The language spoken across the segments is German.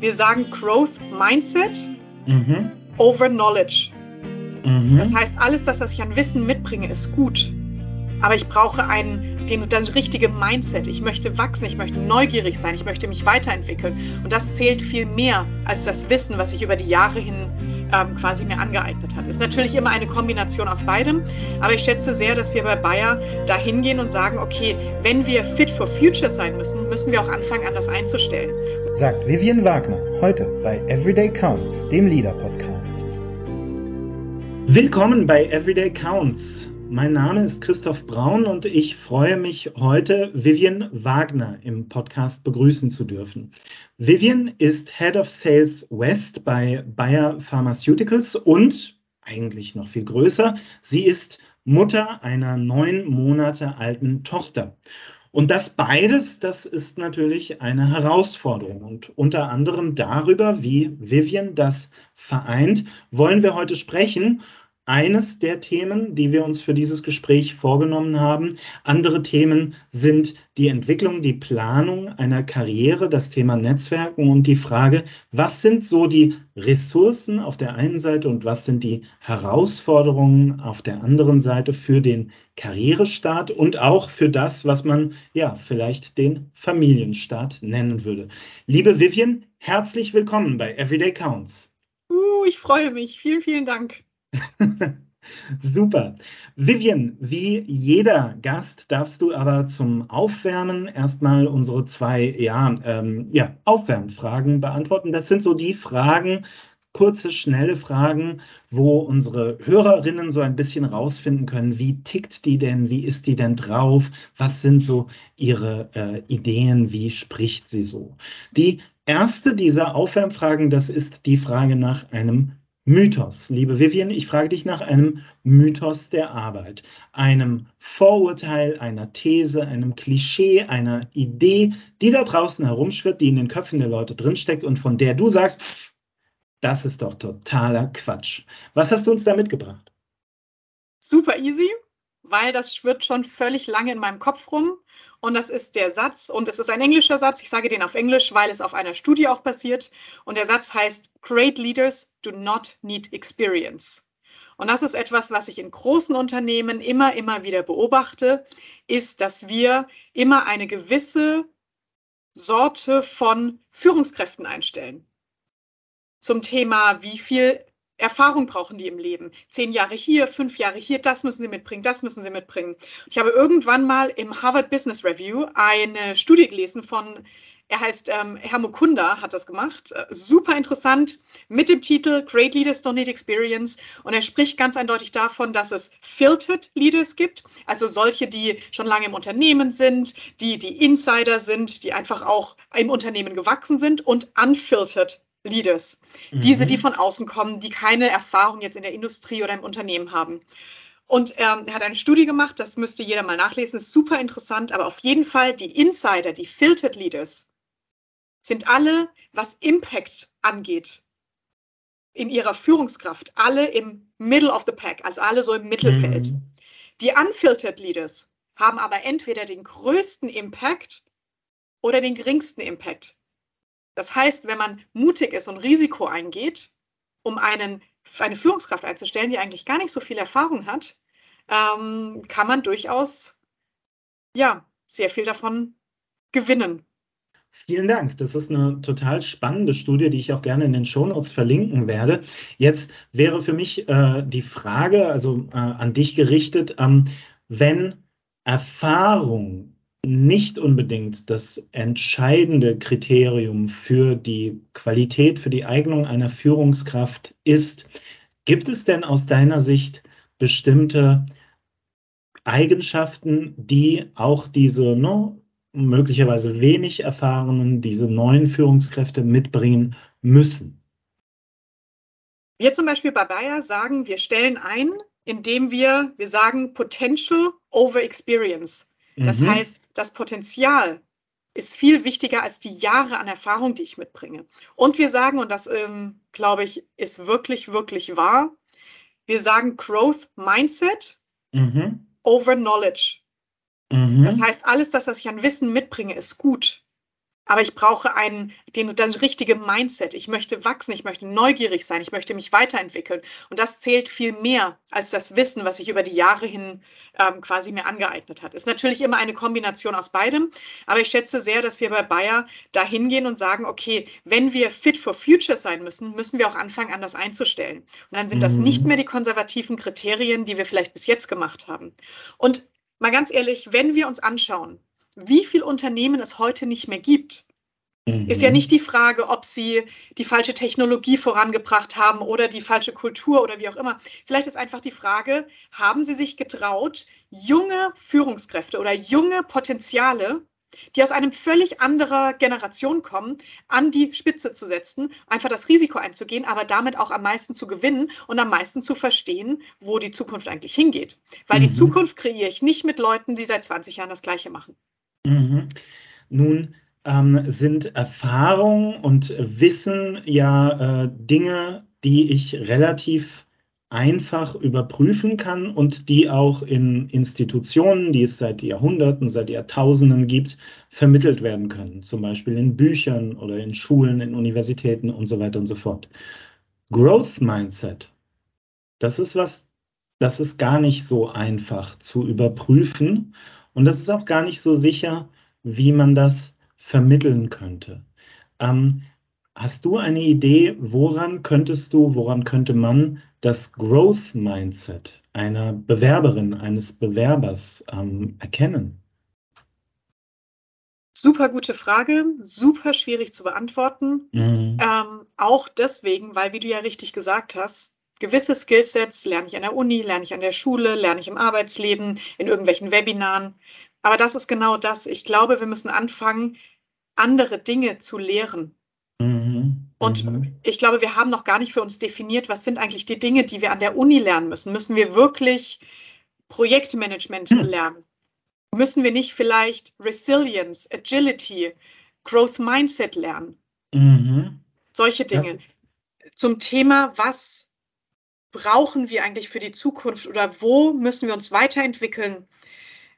Wir sagen Growth Mindset mhm. over Knowledge. Mhm. Das heißt, alles das, was ich an Wissen mitbringe, ist gut. Aber ich brauche einen, den, das richtige Mindset. Ich möchte wachsen, ich möchte neugierig sein, ich möchte mich weiterentwickeln. Und das zählt viel mehr als das Wissen, was ich über die Jahre hin ähm, quasi mir angeeignet hat. Ist natürlich immer eine Kombination aus beidem, aber ich schätze sehr, dass wir bei Bayer da hingehen und sagen, okay, wenn wir fit for future sein müssen, müssen wir auch anfangen, anders einzustellen. Sagt Vivian Wagner heute bei Everyday Counts, dem Leader Podcast. Willkommen bei Everyday Counts. Mein Name ist Christoph Braun und ich freue mich heute, Vivian Wagner im Podcast begrüßen zu dürfen. Vivian ist Head of Sales West bei Bayer Pharmaceuticals und eigentlich noch viel größer, sie ist Mutter einer neun Monate alten Tochter. Und das beides, das ist natürlich eine Herausforderung. Und unter anderem darüber, wie Vivian das vereint, wollen wir heute sprechen eines der Themen, die wir uns für dieses Gespräch vorgenommen haben. Andere Themen sind die Entwicklung, die Planung einer Karriere, das Thema Netzwerken und die Frage, was sind so die Ressourcen auf der einen Seite und was sind die Herausforderungen auf der anderen Seite für den Karrierestart und auch für das, was man ja vielleicht den Familienstart nennen würde. Liebe Vivian, herzlich willkommen bei Everyday Counts. Uh, ich freue mich. Vielen, vielen Dank. Super. Vivian, wie jeder Gast darfst du aber zum Aufwärmen erstmal unsere zwei ja, ähm, ja, Aufwärmfragen beantworten. Das sind so die Fragen, kurze, schnelle Fragen, wo unsere Hörerinnen so ein bisschen rausfinden können, wie tickt die denn, wie ist die denn drauf, was sind so ihre äh, Ideen, wie spricht sie so. Die erste dieser Aufwärmfragen, das ist die Frage nach einem Mythos. Liebe Vivian, ich frage dich nach einem Mythos der Arbeit, einem Vorurteil, einer These, einem Klischee, einer Idee, die da draußen herumschwirrt, die in den Köpfen der Leute drinsteckt und von der du sagst, das ist doch totaler Quatsch. Was hast du uns da mitgebracht? Super easy, weil das schwirrt schon völlig lange in meinem Kopf rum. Und das ist der Satz, und es ist ein englischer Satz, ich sage den auf Englisch, weil es auf einer Studie auch basiert. Und der Satz heißt, Great Leaders do not need experience. Und das ist etwas, was ich in großen Unternehmen immer, immer wieder beobachte, ist, dass wir immer eine gewisse Sorte von Führungskräften einstellen. Zum Thema, wie viel Erfahrung brauchen die im Leben. Zehn Jahre hier, fünf Jahre hier, das müssen sie mitbringen, das müssen sie mitbringen. Ich habe irgendwann mal im Harvard Business Review eine Studie gelesen von, er heißt ähm, Herr Mukunda, hat das gemacht. Äh, super interessant mit dem Titel Great Leaders Don't Need Experience. Und er spricht ganz eindeutig davon, dass es Filtered Leaders gibt, also solche, die schon lange im Unternehmen sind, die die Insider sind, die einfach auch im Unternehmen gewachsen sind und unfiltered Leaders. Mhm. Diese, die mhm. von außen kommen, die keine Erfahrung jetzt in der Industrie oder im Unternehmen haben. Und ähm, er hat eine Studie gemacht, das müsste jeder mal nachlesen, ist super interessant, aber auf jeden Fall die Insider, die Filtered Leaders, sind alle, was Impact angeht, in ihrer Führungskraft, alle im Middle of the Pack, also alle so im Mittelfeld. Mhm. Die Unfiltered Leaders haben aber entweder den größten Impact oder den geringsten Impact. Das heißt, wenn man mutig ist und Risiko eingeht, um einen, eine Führungskraft einzustellen, die eigentlich gar nicht so viel Erfahrung hat, ähm, kann man durchaus ja, sehr viel davon gewinnen. Vielen Dank. Das ist eine total spannende Studie, die ich auch gerne in den Shownotes verlinken werde. Jetzt wäre für mich äh, die Frage, also äh, an dich gerichtet, ähm, wenn Erfahrung nicht unbedingt das entscheidende Kriterium für die Qualität, für die Eignung einer Führungskraft ist. Gibt es denn aus deiner Sicht bestimmte Eigenschaften, die auch diese no, möglicherweise wenig erfahrenen, diese neuen Führungskräfte mitbringen müssen? Wir zum Beispiel bei Bayer sagen, wir stellen ein, indem wir, wir sagen Potential over Experience. Das mhm. heißt, das Potenzial ist viel wichtiger als die Jahre an Erfahrung, die ich mitbringe. Und wir sagen, und das ähm, glaube ich, ist wirklich, wirklich wahr, wir sagen Growth Mindset mhm. over Knowledge. Mhm. Das heißt, alles das, was ich an Wissen mitbringe, ist gut. Aber ich brauche einen, den, den richtige Mindset. Ich möchte wachsen, ich möchte neugierig sein, ich möchte mich weiterentwickeln. Und das zählt viel mehr als das Wissen, was ich über die Jahre hin ähm, quasi mir angeeignet hat. Ist natürlich immer eine Kombination aus beidem. Aber ich schätze sehr, dass wir bei Bayer da hingehen und sagen, okay, wenn wir fit for future sein müssen, müssen wir auch anfangen, anders einzustellen. Und dann sind mhm. das nicht mehr die konservativen Kriterien, die wir vielleicht bis jetzt gemacht haben. Und mal ganz ehrlich, wenn wir uns anschauen, wie viele Unternehmen es heute nicht mehr gibt, mhm. ist ja nicht die Frage, ob sie die falsche Technologie vorangebracht haben oder die falsche Kultur oder wie auch immer. Vielleicht ist einfach die Frage, haben sie sich getraut, junge Führungskräfte oder junge Potenziale, die aus einem völlig anderer Generation kommen, an die Spitze zu setzen, einfach das Risiko einzugehen, aber damit auch am meisten zu gewinnen und am meisten zu verstehen, wo die Zukunft eigentlich hingeht. Weil mhm. die Zukunft kreiere ich nicht mit Leuten, die seit 20 Jahren das Gleiche machen. Mhm. Nun ähm, sind Erfahrung und Wissen ja äh, Dinge, die ich relativ einfach überprüfen kann und die auch in Institutionen, die es seit Jahrhunderten, seit Jahrtausenden gibt, vermittelt werden können. Zum Beispiel in Büchern oder in Schulen, in Universitäten und so weiter und so fort. Growth Mindset, das ist was, das ist gar nicht so einfach zu überprüfen. Und das ist auch gar nicht so sicher, wie man das vermitteln könnte. Ähm, hast du eine Idee, woran könntest du, woran könnte man das Growth Mindset einer Bewerberin, eines Bewerbers ähm, erkennen? Super gute Frage, super schwierig zu beantworten. Mhm. Ähm, auch deswegen, weil, wie du ja richtig gesagt hast, gewisse Skillsets lerne ich an der Uni, lerne ich an der Schule, lerne ich im Arbeitsleben, in irgendwelchen Webinaren. Aber das ist genau das. Ich glaube, wir müssen anfangen, andere Dinge zu lehren. Mhm. Und mhm. ich glaube, wir haben noch gar nicht für uns definiert, was sind eigentlich die Dinge, die wir an der Uni lernen müssen. Müssen wir wirklich Projektmanagement mhm. lernen? Müssen wir nicht vielleicht Resilience, Agility, Growth Mindset lernen? Mhm. Solche Dinge. Zum Thema, was brauchen wir eigentlich für die Zukunft oder wo müssen wir uns weiterentwickeln?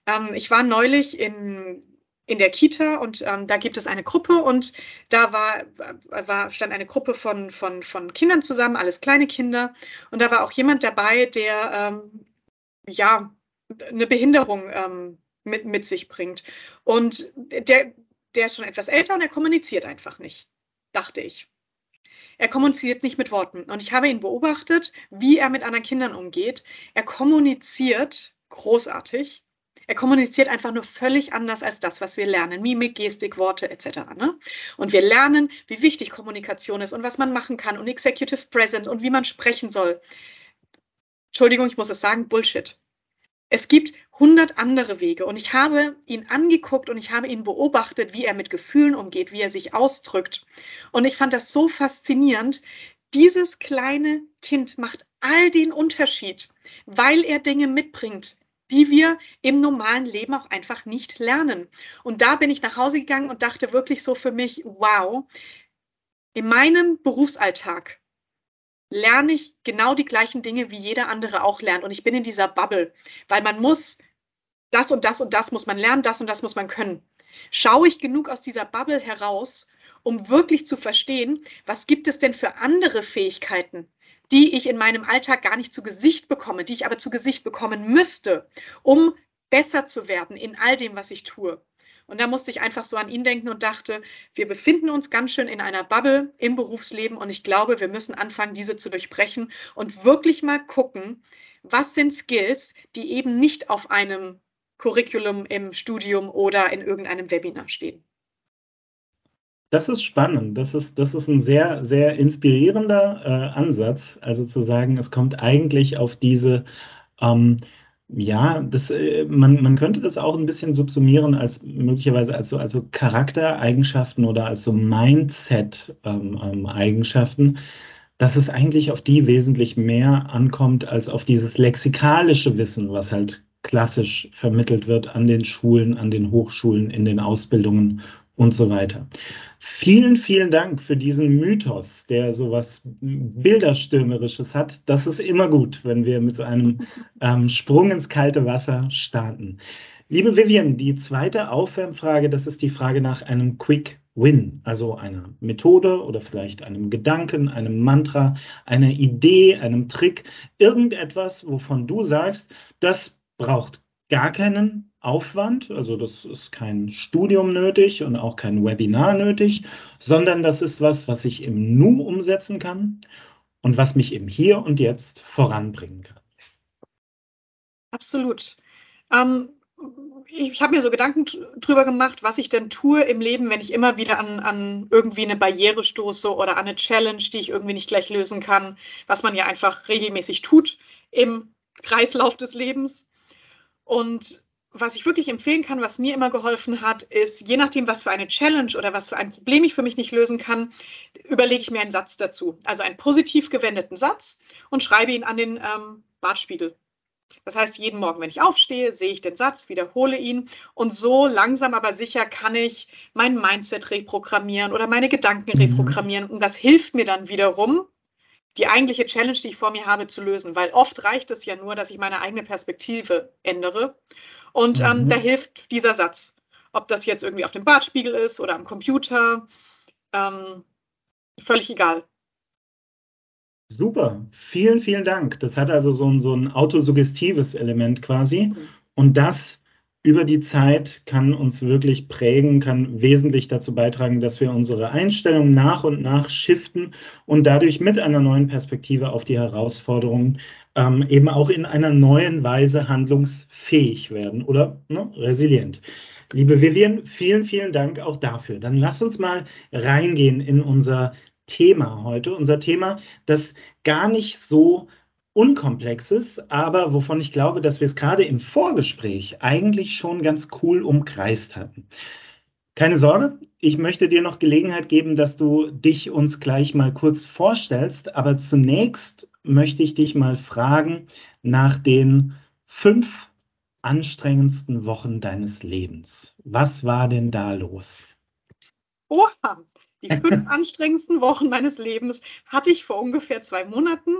Ähm, ich war neulich in, in der Kita und ähm, da gibt es eine Gruppe und da war, war, stand eine Gruppe von, von, von Kindern zusammen, alles kleine Kinder. Und da war auch jemand dabei, der ähm, ja eine Behinderung ähm, mit, mit sich bringt. Und der, der ist schon etwas älter und er kommuniziert einfach nicht, dachte ich. Er kommuniziert nicht mit Worten. Und ich habe ihn beobachtet, wie er mit anderen Kindern umgeht. Er kommuniziert großartig. Er kommuniziert einfach nur völlig anders als das, was wir lernen. Mimik, Gestik, Worte etc. Ne? Und wir lernen, wie wichtig Kommunikation ist und was man machen kann und Executive Present und wie man sprechen soll. Entschuldigung, ich muss es sagen, Bullshit. Es gibt hundert andere Wege und ich habe ihn angeguckt und ich habe ihn beobachtet, wie er mit Gefühlen umgeht, wie er sich ausdrückt. Und ich fand das so faszinierend. Dieses kleine Kind macht all den Unterschied, weil er Dinge mitbringt, die wir im normalen Leben auch einfach nicht lernen. Und da bin ich nach Hause gegangen und dachte wirklich so für mich, wow, in meinem Berufsalltag lerne ich genau die gleichen Dinge, wie jeder andere auch lernt. Und ich bin in dieser Bubble, weil man muss, das und das und das muss man lernen, das und das muss man können. Schaue ich genug aus dieser Bubble heraus, um wirklich zu verstehen, was gibt es denn für andere Fähigkeiten, die ich in meinem Alltag gar nicht zu Gesicht bekomme, die ich aber zu Gesicht bekommen müsste, um besser zu werden in all dem, was ich tue. Und da musste ich einfach so an ihn denken und dachte, wir befinden uns ganz schön in einer Bubble im Berufsleben und ich glaube, wir müssen anfangen, diese zu durchbrechen und wirklich mal gucken, was sind Skills, die eben nicht auf einem Curriculum im Studium oder in irgendeinem Webinar stehen. Das ist spannend. Das ist, das ist ein sehr, sehr inspirierender äh, Ansatz. Also zu sagen, es kommt eigentlich auf diese ähm, ja, das, äh, man, man könnte das auch ein bisschen subsumieren als möglicherweise als so also Charaktereigenschaften oder als so Mindset-Eigenschaften, ähm, ähm, dass es eigentlich auf die wesentlich mehr ankommt als auf dieses lexikalische Wissen, was halt klassisch vermittelt wird an den Schulen, an den Hochschulen, in den Ausbildungen und so weiter. Vielen, vielen Dank für diesen Mythos, der so was Bilderstürmerisches hat. Das ist immer gut, wenn wir mit so einem ähm, Sprung ins kalte Wasser starten. Liebe Vivian, die zweite Aufwärmfrage, das ist die Frage nach einem Quick Win, also einer Methode oder vielleicht einem Gedanken, einem Mantra, einer Idee, einem Trick, irgendetwas, wovon du sagst, das braucht gar keinen Aufwand, also das ist kein Studium nötig und auch kein Webinar nötig, sondern das ist was, was ich im Nu umsetzen kann und was mich im Hier und Jetzt voranbringen kann. Absolut. Ähm, ich habe mir so Gedanken drüber gemacht, was ich denn tue im Leben, wenn ich immer wieder an, an irgendwie eine Barriere stoße oder an eine Challenge, die ich irgendwie nicht gleich lösen kann, was man ja einfach regelmäßig tut im Kreislauf des Lebens. Und was ich wirklich empfehlen kann, was mir immer geholfen hat, ist, je nachdem, was für eine Challenge oder was für ein Problem ich für mich nicht lösen kann, überlege ich mir einen Satz dazu. Also einen positiv gewendeten Satz und schreibe ihn an den ähm, Bartspiegel das heißt, jeden Morgen, wenn ich aufstehe, sehe ich den Satz, wiederhole ihn und so langsam aber sicher kann ich mein Mindset reprogrammieren oder meine Gedanken mhm. reprogrammieren und das hilft mir dann wiederum, die eigentliche Challenge, die ich vor mir habe, zu lösen, weil oft reicht es ja nur, dass ich meine eigene Perspektive ändere und ähm, mhm. da hilft dieser Satz. Ob das jetzt irgendwie auf dem Bartspiegel ist oder am Computer, ähm, völlig egal. Super, vielen, vielen Dank. Das hat also so ein, so ein autosuggestives Element quasi. Und das über die Zeit kann uns wirklich prägen, kann wesentlich dazu beitragen, dass wir unsere Einstellung nach und nach shiften und dadurch mit einer neuen Perspektive auf die Herausforderungen ähm, eben auch in einer neuen Weise handlungsfähig werden oder ne, resilient. Liebe Vivian, vielen, vielen Dank auch dafür. Dann lass uns mal reingehen in unser Thema heute. Unser Thema, das gar nicht so unkomplex ist, aber wovon ich glaube, dass wir es gerade im Vorgespräch eigentlich schon ganz cool umkreist hatten. Keine Sorge, ich möchte dir noch Gelegenheit geben, dass du dich uns gleich mal kurz vorstellst, aber zunächst möchte ich dich mal fragen nach den fünf anstrengendsten Wochen deines Lebens. Was war denn da los? Oha, die fünf anstrengendsten Wochen meines Lebens hatte ich vor ungefähr zwei Monaten,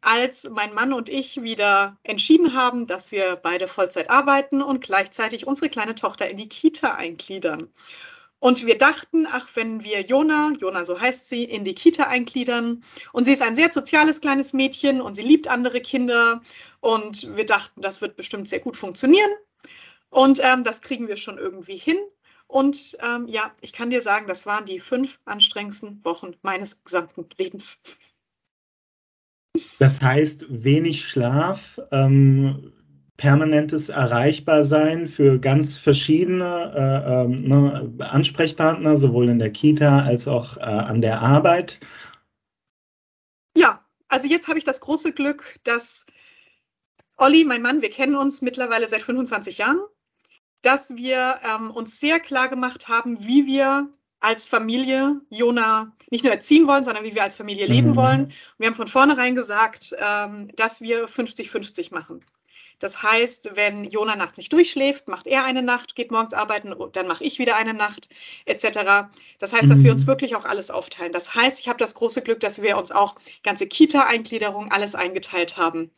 als mein Mann und ich wieder entschieden haben, dass wir beide Vollzeit arbeiten und gleichzeitig unsere kleine Tochter in die Kita eingliedern. Und wir dachten, ach, wenn wir Jona, Jona so heißt sie, in die Kita eingliedern und sie ist ein sehr soziales kleines Mädchen und sie liebt andere Kinder und wir dachten, das wird bestimmt sehr gut funktionieren und ähm, das kriegen wir schon irgendwie hin. Und ähm, ja, ich kann dir sagen, das waren die fünf anstrengendsten Wochen meines gesamten Lebens. Das heißt, wenig Schlaf, ähm, permanentes Erreichbarsein für ganz verschiedene äh, äh, ne, Ansprechpartner, sowohl in der Kita als auch äh, an der Arbeit. Ja, also jetzt habe ich das große Glück, dass Olli, mein Mann, wir kennen uns mittlerweile seit 25 Jahren dass wir ähm, uns sehr klar gemacht haben, wie wir als Familie Jona nicht nur erziehen wollen, sondern wie wir als Familie leben mhm. wollen. Und wir haben von vornherein gesagt, ähm, dass wir 50-50 machen. Das heißt, wenn Jona nachts nicht durchschläft, macht er eine Nacht, geht morgens arbeiten, dann mache ich wieder eine Nacht, etc. Das heißt, dass wir uns mhm. wirklich auch alles aufteilen. Das heißt, ich habe das große Glück, dass wir uns auch ganze Kita-Eingliederung, alles eingeteilt haben.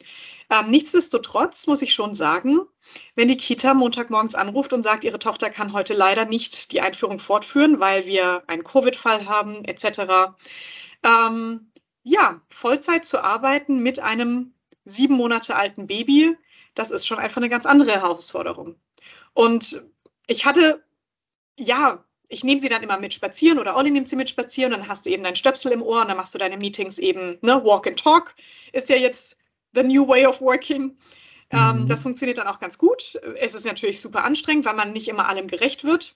Ähm, nichtsdestotrotz muss ich schon sagen, wenn die Kita Montagmorgens anruft und sagt, ihre Tochter kann heute leider nicht die Einführung fortführen, weil wir einen Covid-Fall haben, etc. Ähm, ja, Vollzeit zu arbeiten mit einem sieben Monate alten Baby, das ist schon einfach eine ganz andere Herausforderung. Und ich hatte, ja, ich nehme sie dann immer mit spazieren oder Olli nimmt sie mit spazieren, dann hast du eben dein Stöpsel im Ohr und dann machst du deine Meetings eben, ne, Walk and Talk ist ja jetzt the new way of working. Ähm, mhm. das funktioniert dann auch ganz gut. Es ist natürlich super anstrengend, weil man nicht immer allem gerecht wird.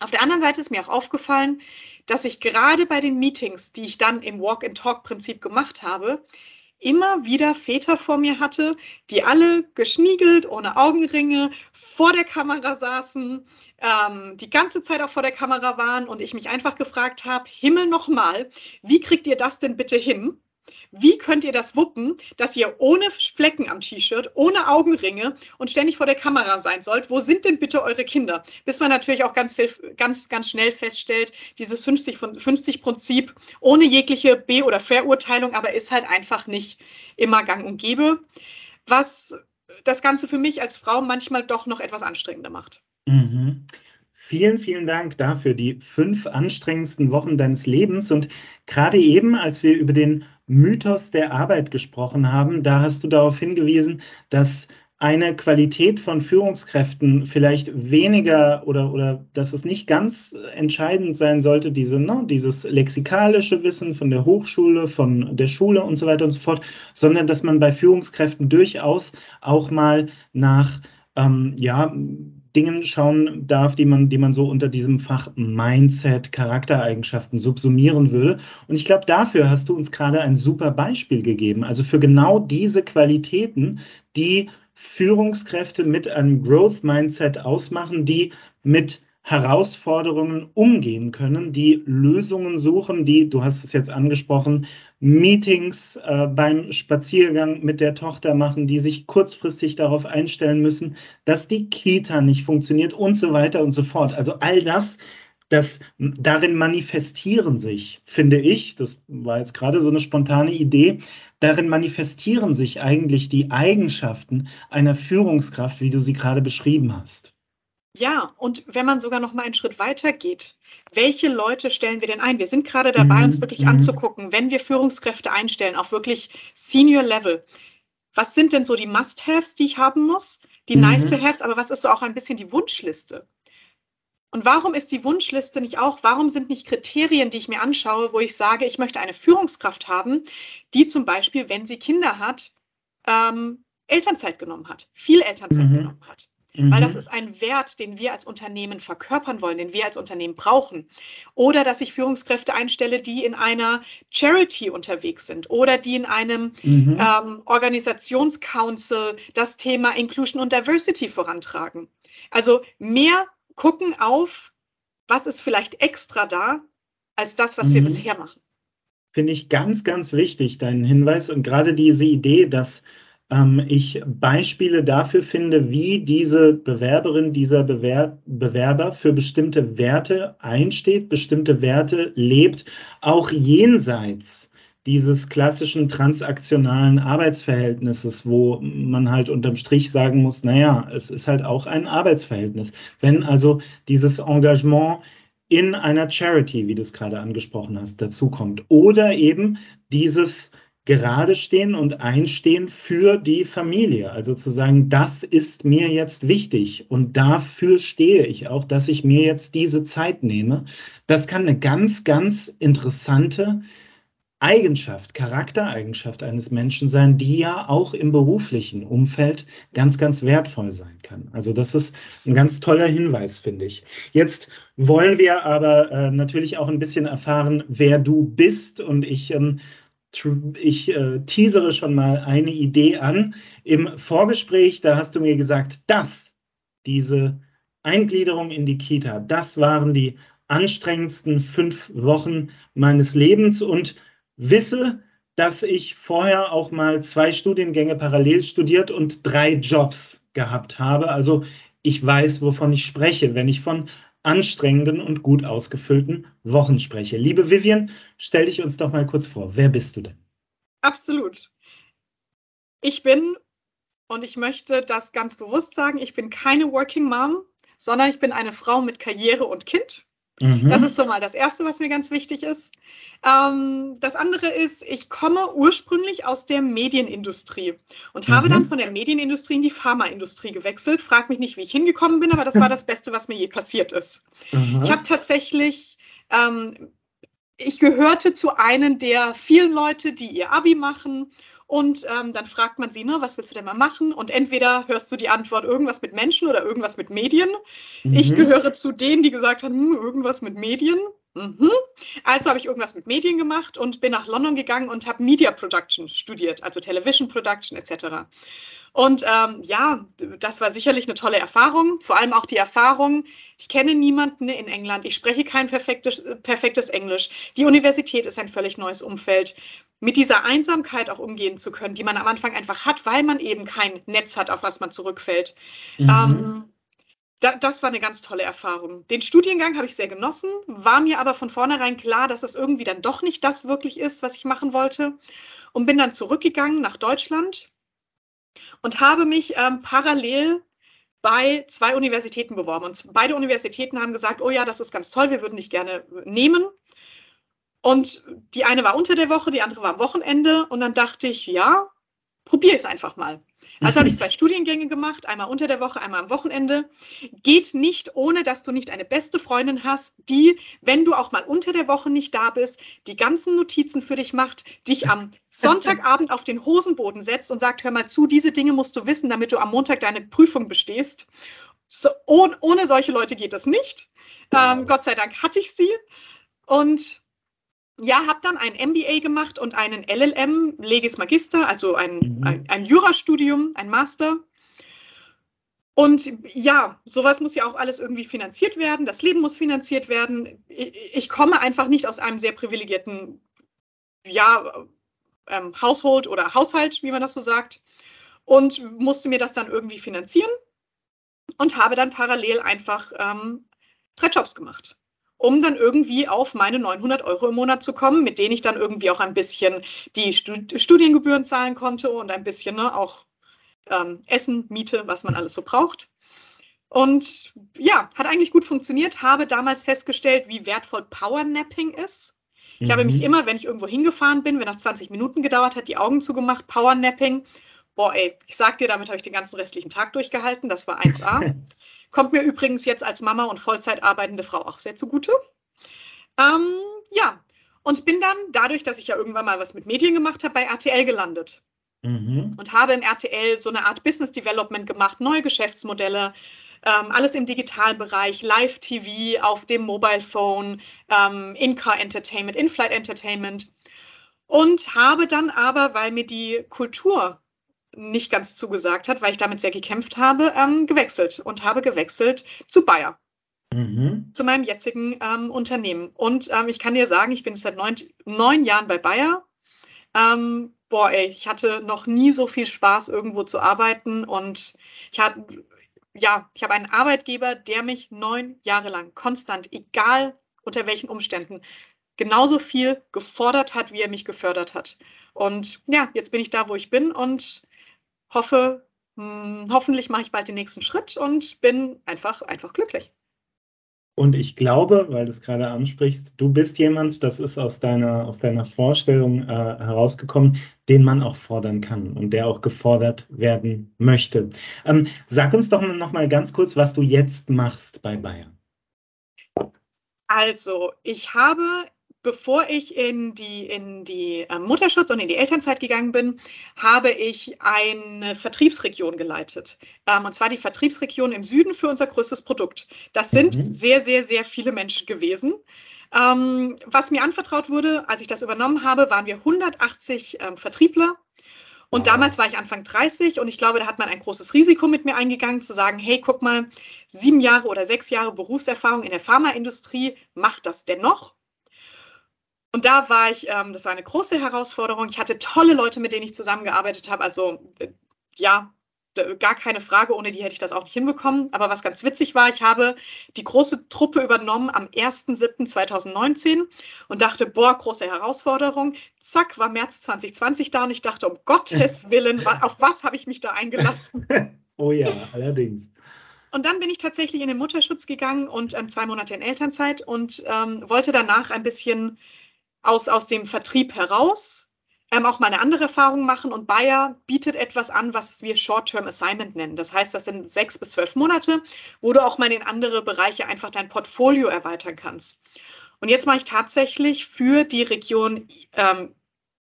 Auf der anderen Seite ist mir auch aufgefallen, dass ich gerade bei den Meetings, die ich dann im Walk-and-Talk-Prinzip gemacht habe, immer wieder Väter vor mir hatte, die alle geschniegelt, ohne Augenringe, vor der Kamera saßen, ähm, die ganze Zeit auch vor der Kamera waren und ich mich einfach gefragt habe, Himmel nochmal, wie kriegt ihr das denn bitte hin? Wie könnt ihr das wuppen, dass ihr ohne Flecken am T-Shirt, ohne Augenringe und ständig vor der Kamera sein sollt? Wo sind denn bitte eure Kinder? Bis man natürlich auch ganz, ganz, ganz schnell feststellt, dieses 50 von 50 Prinzip ohne jegliche Be- oder Verurteilung, aber ist halt einfach nicht immer gang und gäbe. Was das Ganze für mich als Frau manchmal doch noch etwas anstrengender macht. Mhm. Vielen, vielen Dank dafür, die fünf anstrengendsten Wochen deines Lebens. Und gerade eben, als wir über den Mythos der Arbeit gesprochen haben, da hast du darauf hingewiesen, dass eine Qualität von Führungskräften vielleicht weniger oder, oder dass es nicht ganz entscheidend sein sollte, diese, ne, dieses lexikalische Wissen von der Hochschule, von der Schule und so weiter und so fort, sondern dass man bei Führungskräften durchaus auch mal nach ähm, ja, Dingen schauen darf, die man, die man so unter diesem Fach Mindset, Charaktereigenschaften subsumieren würde. Und ich glaube, dafür hast du uns gerade ein super Beispiel gegeben. Also für genau diese Qualitäten, die Führungskräfte mit einem Growth Mindset ausmachen, die mit Herausforderungen umgehen können, die Lösungen suchen, die, du hast es jetzt angesprochen, Meetings äh, beim Spaziergang mit der Tochter machen, die sich kurzfristig darauf einstellen müssen, dass die Kita nicht funktioniert und so weiter und so fort. Also all das das darin manifestieren sich, finde ich, das war jetzt gerade so eine spontane Idee, darin manifestieren sich eigentlich die Eigenschaften einer Führungskraft, wie du sie gerade beschrieben hast. Ja, und wenn man sogar noch mal einen Schritt weiter geht, welche Leute stellen wir denn ein? Wir sind gerade dabei, uns mhm, wirklich mhm. anzugucken, wenn wir Führungskräfte einstellen, auf wirklich Senior Level. Was sind denn so die Must-Haves, die ich haben muss? Die mhm. Nice-to-Haves, aber was ist so auch ein bisschen die Wunschliste? Und warum ist die Wunschliste nicht auch, warum sind nicht Kriterien, die ich mir anschaue, wo ich sage, ich möchte eine Führungskraft haben, die zum Beispiel, wenn sie Kinder hat, ähm, Elternzeit genommen hat, viel Elternzeit mhm. genommen hat. Mhm. Weil das ist ein Wert, den wir als Unternehmen verkörpern wollen, den wir als Unternehmen brauchen. Oder dass ich Führungskräfte einstelle, die in einer Charity unterwegs sind oder die in einem mhm. ähm, Organisationscouncil das Thema Inclusion und Diversity vorantragen. Also mehr gucken auf, was ist vielleicht extra da, als das, was mhm. wir bisher machen. Finde ich ganz, ganz wichtig, deinen Hinweis. Und gerade diese Idee, dass ähm, ich Beispiele dafür finde, wie diese Bewerberin, dieser Bewer Bewerber für bestimmte Werte einsteht, bestimmte Werte lebt, auch jenseits dieses klassischen transaktionalen Arbeitsverhältnisses, wo man halt unterm Strich sagen muss, naja, es ist halt auch ein Arbeitsverhältnis. Wenn also dieses Engagement in einer Charity, wie du es gerade angesprochen hast, dazukommt, oder eben dieses gerade stehen und einstehen für die Familie. Also zu sagen, das ist mir jetzt wichtig und dafür stehe ich auch, dass ich mir jetzt diese Zeit nehme. Das kann eine ganz, ganz interessante Eigenschaft, Charaktereigenschaft eines Menschen sein, die ja auch im beruflichen Umfeld ganz, ganz wertvoll sein kann. Also das ist ein ganz toller Hinweis, finde ich. Jetzt wollen wir aber äh, natürlich auch ein bisschen erfahren, wer du bist. Und ich, ähm, ich äh, teasere schon mal eine Idee an. Im Vorgespräch, da hast du mir gesagt, dass diese Eingliederung in die Kita, das waren die anstrengendsten fünf Wochen meines Lebens und wisse, dass ich vorher auch mal zwei Studiengänge parallel studiert und drei Jobs gehabt habe. Also ich weiß, wovon ich spreche, wenn ich von anstrengenden und gut ausgefüllten Wochen spreche. Liebe Vivian, stell dich uns doch mal kurz vor. Wer bist du denn? Absolut. Ich bin, und ich möchte das ganz bewusst sagen, ich bin keine Working Mom, sondern ich bin eine Frau mit Karriere und Kind. Mhm. Das ist so mal das Erste, was mir ganz wichtig ist. Ähm, das andere ist, ich komme ursprünglich aus der Medienindustrie und mhm. habe dann von der Medienindustrie in die Pharmaindustrie gewechselt. Frag mich nicht, wie ich hingekommen bin, aber das war das Beste, was mir je passiert ist. Mhm. Ich habe tatsächlich ähm, ich gehörte zu einem der vielen Leute, die ihr Abi machen und ähm, dann fragt man sie, ne, was willst du denn mal machen? Und entweder hörst du die Antwort irgendwas mit Menschen oder irgendwas mit Medien. Mhm. Ich gehöre zu denen, die gesagt haben, hm, irgendwas mit Medien. Mhm. Also habe ich irgendwas mit Medien gemacht und bin nach London gegangen und habe Media Production studiert, also Television Production etc. Und ähm, ja, das war sicherlich eine tolle Erfahrung. Vor allem auch die Erfahrung, ich kenne niemanden in England, ich spreche kein perfektes, perfektes Englisch. Die Universität ist ein völlig neues Umfeld. Mit dieser Einsamkeit auch umgehen zu können, die man am Anfang einfach hat, weil man eben kein Netz hat, auf was man zurückfällt. Mhm. Ähm, das war eine ganz tolle Erfahrung. Den Studiengang habe ich sehr genossen, war mir aber von vornherein klar, dass es irgendwie dann doch nicht das wirklich ist, was ich machen wollte. Und bin dann zurückgegangen nach Deutschland und habe mich ähm, parallel bei zwei Universitäten beworben. Und beide Universitäten haben gesagt, oh ja, das ist ganz toll, wir würden dich gerne nehmen. Und die eine war unter der Woche, die andere war am Wochenende. Und dann dachte ich, ja, probiere es einfach mal. Also habe ich zwei Studiengänge gemacht, einmal unter der Woche, einmal am Wochenende. Geht nicht, ohne dass du nicht eine beste Freundin hast, die, wenn du auch mal unter der Woche nicht da bist, die ganzen Notizen für dich macht, dich am Sonntagabend auf den Hosenboden setzt und sagt, hör mal zu, diese Dinge musst du wissen, damit du am Montag deine Prüfung bestehst. So, ohne, ohne solche Leute geht das nicht. Ähm, Gott sei Dank hatte ich sie. Und ja, habe dann ein MBA gemacht und einen LLM, Legis Magister, also ein, mhm. ein, ein Jurastudium, ein Master. Und ja, sowas muss ja auch alles irgendwie finanziert werden. Das Leben muss finanziert werden. Ich, ich komme einfach nicht aus einem sehr privilegierten ja, ähm, Haushalt oder Haushalt, wie man das so sagt, und musste mir das dann irgendwie finanzieren und habe dann parallel einfach ähm, drei Jobs gemacht um dann irgendwie auf meine 900 Euro im Monat zu kommen, mit denen ich dann irgendwie auch ein bisschen die Studiengebühren zahlen konnte und ein bisschen ne, auch ähm, Essen, Miete, was man alles so braucht. Und ja, hat eigentlich gut funktioniert. Habe damals festgestellt, wie wertvoll Powernapping ist. Ich mhm. habe mich mhm. immer, wenn ich irgendwo hingefahren bin, wenn das 20 Minuten gedauert hat, die Augen zugemacht, Powernapping. Boah, ey, ich sag dir, damit habe ich den ganzen restlichen Tag durchgehalten. Das war 1A. Kommt mir übrigens jetzt als Mama und Vollzeit arbeitende Frau auch sehr zugute. Ähm, ja, und bin dann dadurch, dass ich ja irgendwann mal was mit Medien gemacht habe, bei RTL gelandet. Mhm. Und habe im RTL so eine Art Business Development gemacht, neue Geschäftsmodelle, ähm, alles im Digitalbereich, Live-TV auf dem Mobile Phone, ähm, In-Car Entertainment, In-Flight Entertainment. Und habe dann aber, weil mir die Kultur nicht ganz zugesagt hat, weil ich damit sehr gekämpft habe, ähm, gewechselt und habe gewechselt zu Bayer. Mhm. Zu meinem jetzigen ähm, Unternehmen. Und ähm, ich kann dir sagen, ich bin seit neun, neun Jahren bei Bayer. Ähm, boah, ey, ich hatte noch nie so viel Spaß, irgendwo zu arbeiten. Und ich hatte, ja, ich habe einen Arbeitgeber, der mich neun Jahre lang konstant, egal unter welchen Umständen, genauso viel gefordert hat, wie er mich gefördert hat. Und ja, jetzt bin ich da, wo ich bin und hoffe, mh, hm, hoffentlich mache ich bald den nächsten Schritt und bin einfach, einfach glücklich. Und ich glaube, weil du es gerade ansprichst, du bist jemand, das ist aus deiner, aus deiner Vorstellung äh, herausgekommen, den man auch fordern kann und der auch gefordert werden möchte. Ähm, sag uns doch noch mal ganz kurz, was du jetzt machst bei Bayern. Also, ich habe bevor ich in die, in die äh, Mutterschutz und in die Elternzeit gegangen bin, habe ich eine Vertriebsregion geleitet. Ähm, und zwar die Vertriebsregion im Süden für unser größtes Produkt. Das sind mhm. sehr, sehr, sehr viele Menschen gewesen. Ähm, was mir anvertraut wurde, als ich das übernommen habe, waren wir 180 ähm, Vertriebler. Und damals war ich Anfang 30 und ich glaube, da hat man ein großes Risiko mit mir eingegangen, zu sagen, hey, guck mal, sieben Jahre oder sechs Jahre Berufserfahrung in der Pharmaindustrie, macht das dennoch? Und da war ich, ähm, das war eine große Herausforderung. Ich hatte tolle Leute, mit denen ich zusammengearbeitet habe. Also äh, ja, gar keine Frage, ohne die hätte ich das auch nicht hinbekommen. Aber was ganz witzig war, ich habe die große Truppe übernommen am 1.7.2019 und dachte, boah, große Herausforderung. Zack, war März 2020 da und ich dachte, um Gottes Willen, auf was habe ich mich da eingelassen? oh ja, allerdings. Und dann bin ich tatsächlich in den Mutterschutz gegangen und ähm, zwei Monate in Elternzeit und ähm, wollte danach ein bisschen aus, aus dem Vertrieb heraus ähm, auch mal eine andere Erfahrung machen. Und Bayer bietet etwas an, was wir Short-Term Assignment nennen. Das heißt, das sind sechs bis zwölf Monate, wo du auch mal in andere Bereiche einfach dein Portfolio erweitern kannst. Und jetzt mache ich tatsächlich für die Region ähm,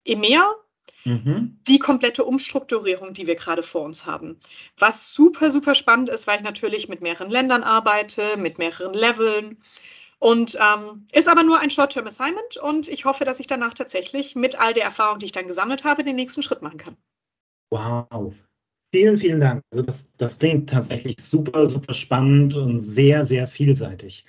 EMEA mhm. die komplette Umstrukturierung, die wir gerade vor uns haben. Was super, super spannend ist, weil ich natürlich mit mehreren Ländern arbeite, mit mehreren Leveln. Und ähm, ist aber nur ein Short-Term-Assignment und ich hoffe, dass ich danach tatsächlich mit all der Erfahrung, die ich dann gesammelt habe, den nächsten Schritt machen kann. Wow. Vielen, vielen Dank. Also das, das klingt tatsächlich super, super spannend und sehr, sehr vielseitig.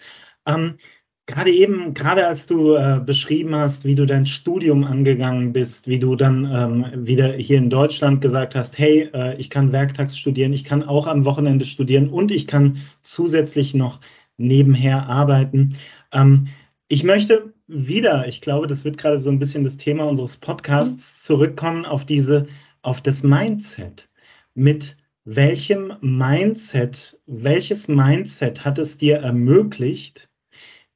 Ähm, gerade eben, gerade als du äh, beschrieben hast, wie du dein Studium angegangen bist, wie du dann ähm, wieder hier in Deutschland gesagt hast, hey, äh, ich kann werktags studieren, ich kann auch am Wochenende studieren und ich kann zusätzlich noch nebenher arbeiten. Ähm, ich möchte wieder, ich glaube, das wird gerade so ein bisschen das Thema unseres Podcasts, mhm. zurückkommen auf diese, auf das Mindset. Mit welchem Mindset, welches Mindset hat es dir ermöglicht,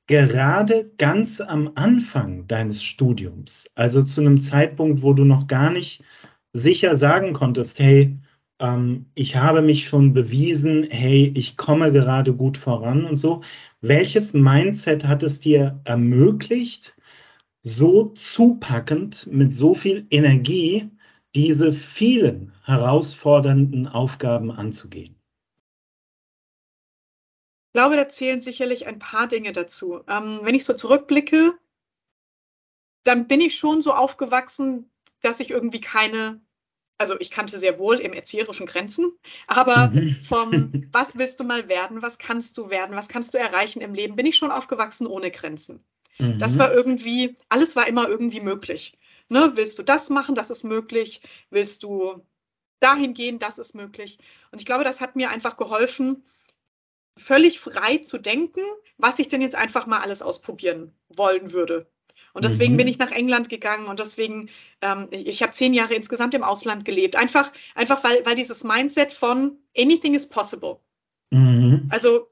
gerade ganz am Anfang deines Studiums, also zu einem Zeitpunkt, wo du noch gar nicht sicher sagen konntest, hey, ähm, ich habe mich schon bewiesen, hey, ich komme gerade gut voran und so. Welches Mindset hat es dir ermöglicht, so zupackend, mit so viel Energie, diese vielen herausfordernden Aufgaben anzugehen? Ich glaube, da zählen sicherlich ein paar Dinge dazu. Ähm, wenn ich so zurückblicke, dann bin ich schon so aufgewachsen, dass ich irgendwie keine, also ich kannte sehr wohl im erzieherischen Grenzen, aber mhm. vom was willst du mal werden, was kannst du werden, was kannst du erreichen im Leben, bin ich schon aufgewachsen ohne Grenzen. Mhm. Das war irgendwie, alles war immer irgendwie möglich. Ne? Willst du das machen, das ist möglich. Willst du dahin gehen, das ist möglich. Und ich glaube, das hat mir einfach geholfen, völlig frei zu denken, was ich denn jetzt einfach mal alles ausprobieren wollen würde. Und deswegen mhm. bin ich nach England gegangen und deswegen, ähm, ich, ich habe zehn Jahre insgesamt im Ausland gelebt. Einfach, einfach weil, weil dieses Mindset von anything is possible. Mhm. Also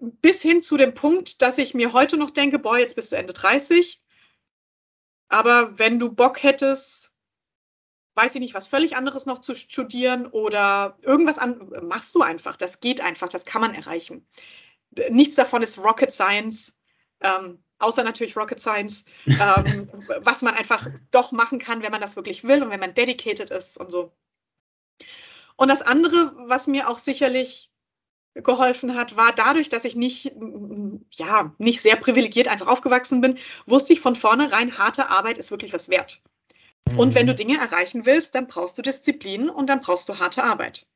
bis hin zu dem Punkt, dass ich mir heute noch denke, boah, jetzt bist du Ende 30. Aber wenn du Bock hättest, weiß ich nicht, was völlig anderes noch zu studieren oder irgendwas an, machst du einfach. Das geht einfach, das kann man erreichen. Nichts davon ist Rocket Science, ähm, außer natürlich Rocket Science, ähm, was man einfach doch machen kann, wenn man das wirklich will und wenn man dedicated ist und so. Und das andere, was mir auch sicherlich geholfen hat, war dadurch, dass ich nicht, ja, nicht sehr privilegiert einfach aufgewachsen bin, wusste ich von vornherein, harte Arbeit ist wirklich was wert. Und wenn du mhm. Dinge erreichen willst, dann brauchst du Disziplin und dann brauchst du harte Arbeit.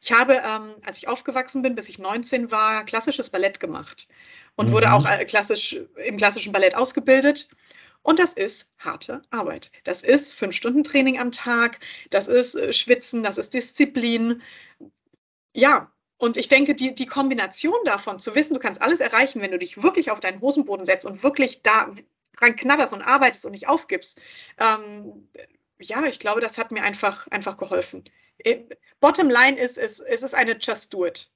Ich habe, ähm, als ich aufgewachsen bin, bis ich 19 war, klassisches Ballett gemacht und mhm. wurde auch äh, klassisch, im klassischen Ballett ausgebildet. Und das ist harte Arbeit. Das ist fünf Stunden Training am Tag, das ist äh, Schwitzen, das ist Disziplin. Ja, und ich denke, die, die Kombination davon, zu wissen, du kannst alles erreichen, wenn du dich wirklich auf deinen Hosenboden setzt und wirklich da dran knabberst und arbeitest und nicht aufgibst, ähm, ja, ich glaube, das hat mir einfach, einfach geholfen. Äh, bottom line ist, es, es ist eine Just Do It.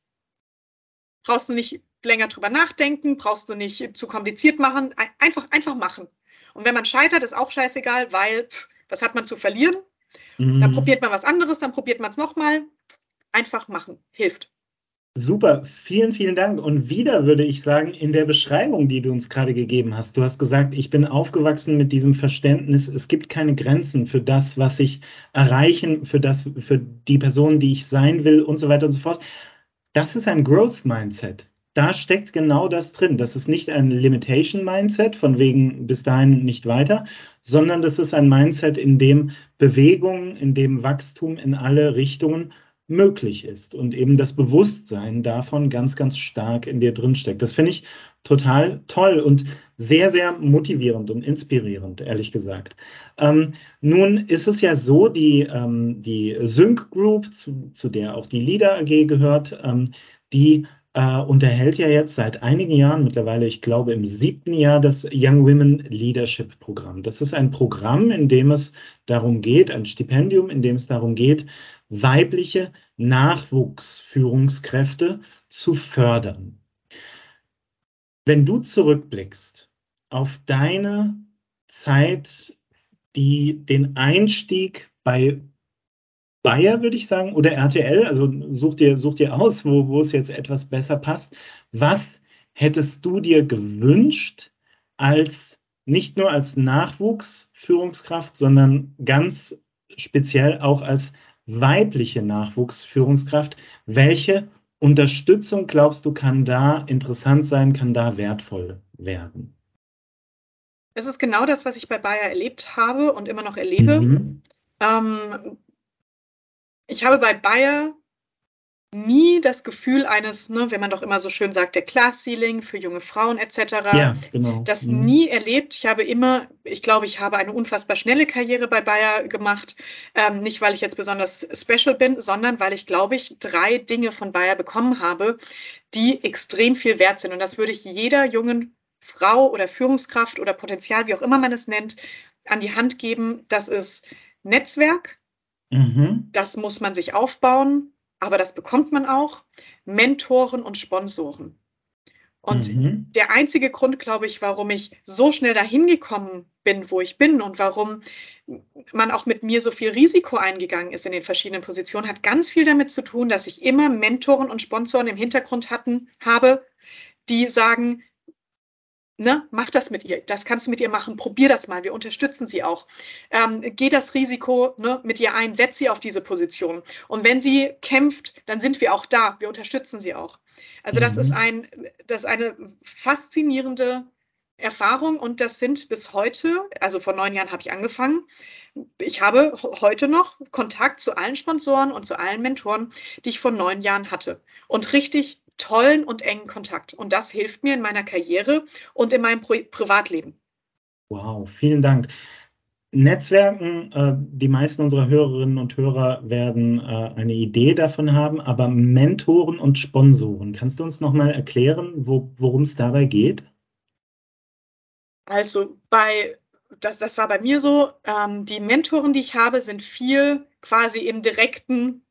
Brauchst du nicht länger drüber nachdenken, brauchst du nicht zu kompliziert machen, einfach, einfach machen. Und wenn man scheitert, ist auch scheißegal, weil pff, was hat man zu verlieren? Mhm. Dann probiert man was anderes, dann probiert man es nochmal. Einfach machen, hilft. Super, vielen, vielen Dank. Und wieder würde ich sagen, in der Beschreibung, die du uns gerade gegeben hast, du hast gesagt, ich bin aufgewachsen mit diesem Verständnis, es gibt keine Grenzen für das, was ich erreichen, für das, für die Person, die ich sein will und so weiter und so fort. Das ist ein Growth Mindset. Da steckt genau das drin. Das ist nicht ein Limitation Mindset, von wegen bis dahin nicht weiter, sondern das ist ein Mindset, in dem Bewegung, in dem Wachstum in alle Richtungen möglich ist und eben das Bewusstsein davon ganz, ganz stark in dir drin steckt. Das finde ich total toll und sehr, sehr motivierend und inspirierend, ehrlich gesagt. Ähm, nun ist es ja so, die, ähm, die Sync Group, zu, zu der auch die Leader AG gehört, ähm, die äh, unterhält ja jetzt seit einigen Jahren, mittlerweile ich glaube im siebten Jahr, das Young Women Leadership Programm. Das ist ein Programm, in dem es darum geht, ein Stipendium, in dem es darum geht, weibliche Nachwuchsführungskräfte zu fördern. Wenn du zurückblickst auf deine Zeit, die den Einstieg bei Bayer, würde ich sagen, oder RTL, also such dir, such dir aus, wo, wo es jetzt etwas besser passt. Was hättest du dir gewünscht als nicht nur als Nachwuchsführungskraft, sondern ganz speziell auch als weibliche Nachwuchsführungskraft? Welche Unterstützung glaubst du, kann da interessant sein, kann da wertvoll werden? Es ist genau das, was ich bei Bayer erlebt habe und immer noch erlebe. Mhm. Ähm, ich habe bei Bayer nie das Gefühl eines, ne, wenn man doch immer so schön sagt, der Class Ceiling für junge Frauen etc. Ja, genau. Das mhm. nie erlebt. Ich habe immer, ich glaube, ich habe eine unfassbar schnelle Karriere bei Bayer gemacht. Ähm, nicht, weil ich jetzt besonders special bin, sondern weil ich, glaube ich, drei Dinge von Bayer bekommen habe, die extrem viel wert sind. Und das würde ich jeder jungen Frau oder Führungskraft oder Potenzial, wie auch immer man es nennt, an die Hand geben. Das ist Netzwerk, Mhm. Das muss man sich aufbauen. aber das bekommt man auch, Mentoren und Sponsoren. Und mhm. der einzige Grund, glaube ich, warum ich so schnell dahin gekommen bin, wo ich bin und warum man auch mit mir so viel Risiko eingegangen ist in den verschiedenen Positionen, hat ganz viel damit zu tun, dass ich immer Mentoren und Sponsoren im Hintergrund hatten, habe, die sagen, Ne, mach das mit ihr, das kannst du mit ihr machen, probier das mal, wir unterstützen sie auch. Ähm, geh das Risiko ne, mit ihr ein, setz sie auf diese Position. Und wenn sie kämpft, dann sind wir auch da, wir unterstützen sie auch. Also das mhm. ist ein, das ist eine faszinierende Erfahrung und das sind bis heute, also vor neun Jahren habe ich angefangen. Ich habe heute noch Kontakt zu allen Sponsoren und zu allen Mentoren, die ich vor neun Jahren hatte. Und richtig tollen und engen Kontakt. Und das hilft mir in meiner Karriere und in meinem Pri Privatleben. Wow, vielen Dank. Netzwerken, äh, die meisten unserer Hörerinnen und Hörer werden äh, eine Idee davon haben, aber Mentoren und Sponsoren, kannst du uns nochmal erklären, wo, worum es dabei geht? Also bei, das, das war bei mir so, ähm, die Mentoren, die ich habe, sind viel quasi im direkten